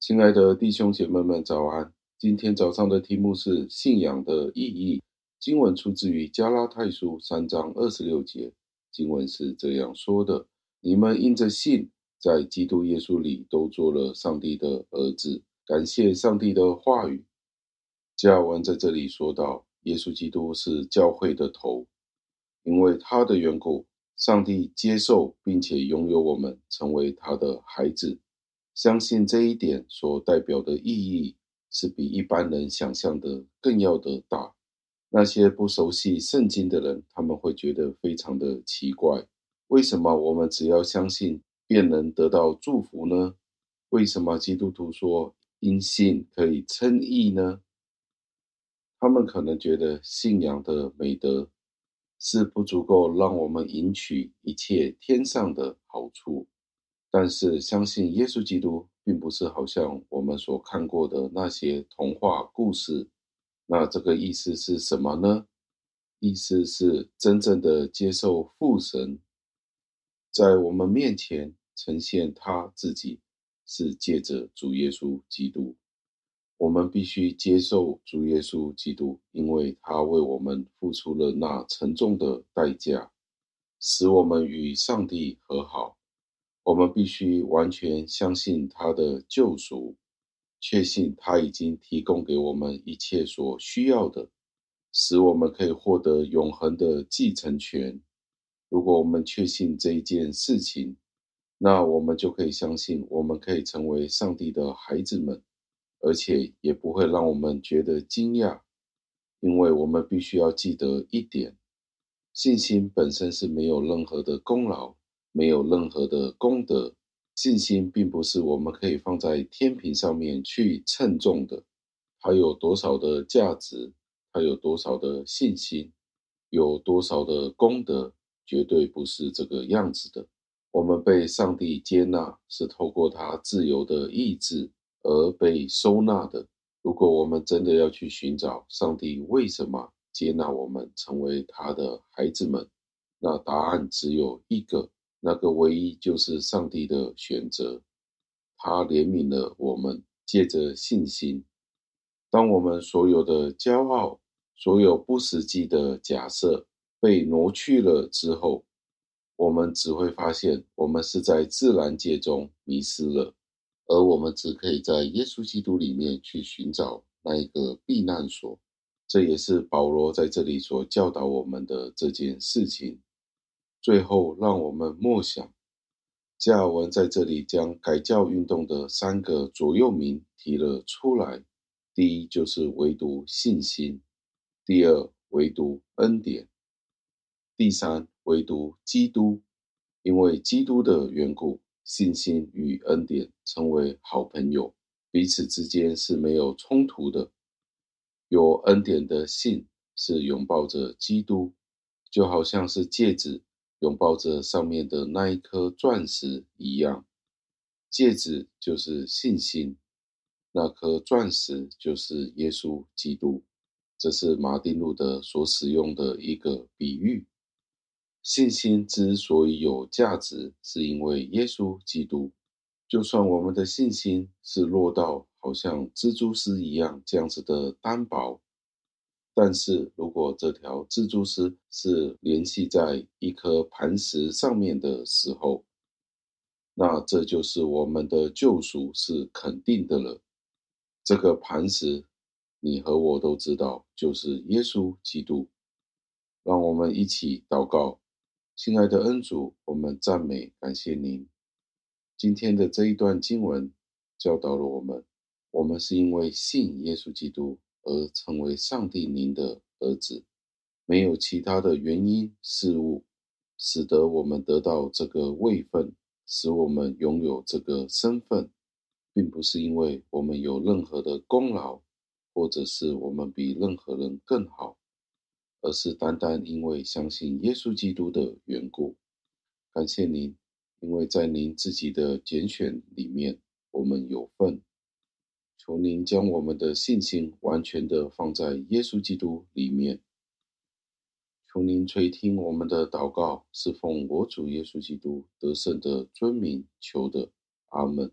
亲爱的弟兄姐妹们，早安！今天早上的题目是信仰的意义。经文出自于加拉太书三章二十六节，经文是这样说的：“你们因着信，在基督耶稣里都做了上帝的儿子。”感谢上帝的话语。加尔文在这里说道：“耶稣基督是教会的头，因为他的缘故，上帝接受并且拥有我们，成为他的孩子。相信这一点所代表的意义，是比一般人想象的更要的大。那些不熟悉圣经的人，他们会觉得非常的奇怪：为什么我们只要相信便能得到祝福呢？为什么基督徒说因信可以称义呢？”他们可能觉得信仰的美德是不足够让我们赢取一切天上的好处，但是相信耶稣基督并不是好像我们所看过的那些童话故事。那这个意思是什么呢？意思是真正的接受父神在我们面前呈现他自己，是借着主耶稣基督。我们必须接受主耶稣基督，因为他为我们付出了那沉重的代价，使我们与上帝和好。我们必须完全相信他的救赎，确信他已经提供给我们一切所需要的，使我们可以获得永恒的继承权。如果我们确信这一件事情，那我们就可以相信，我们可以成为上帝的孩子们。而且也不会让我们觉得惊讶，因为我们必须要记得一点：信心本身是没有任何的功劳，没有任何的功德。信心并不是我们可以放在天平上面去称重的。它有多少的价值，它有多少的信心，有多少的功德，绝对不是这个样子的。我们被上帝接纳，是透过他自由的意志。而被收纳的。如果我们真的要去寻找上帝为什么接纳我们成为他的孩子们，那答案只有一个，那个唯一就是上帝的选择。他怜悯了我们，借着信心。当我们所有的骄傲、所有不实际的假设被挪去了之后，我们只会发现，我们是在自然界中迷失了。而我们只可以在耶稣基督里面去寻找那一个避难所，这也是保罗在这里所教导我们的这件事情。最后，让我们默想，加尔文在这里将改教运动的三个左右铭提了出来：第一，就是唯独信心；第二，唯独恩典；第三，唯独基督。因为基督的缘故。信心与恩典成为好朋友，彼此之间是没有冲突的。有恩典的信是拥抱着基督，就好像是戒指拥抱着上面的那一颗钻石一样。戒指就是信心，那颗钻石就是耶稣基督。这是马丁路德所使用的一个比喻。信心之所以有价值，是因为耶稣基督。就算我们的信心是落到好像蜘蛛丝一样这样子的单薄，但是如果这条蜘蛛丝是联系在一颗磐石上面的时候，那这就是我们的救赎是肯定的了。这个磐石，你和我都知道，就是耶稣基督。让我们一起祷告。亲爱的恩主，我们赞美感谢您。今天的这一段经文教导了我们：我们是因为信耶稣基督而成为上帝您的儿子，没有其他的原因事物使得我们得到这个位分，使我们拥有这个身份，并不是因为我们有任何的功劳，或者是我们比任何人更好。而是单单因为相信耶稣基督的缘故，感谢您，因为在您自己的拣选里面，我们有份。求您将我们的信心完全的放在耶稣基督里面。求您垂听我们的祷告，是奉我主耶稣基督得胜的尊名求的，阿门。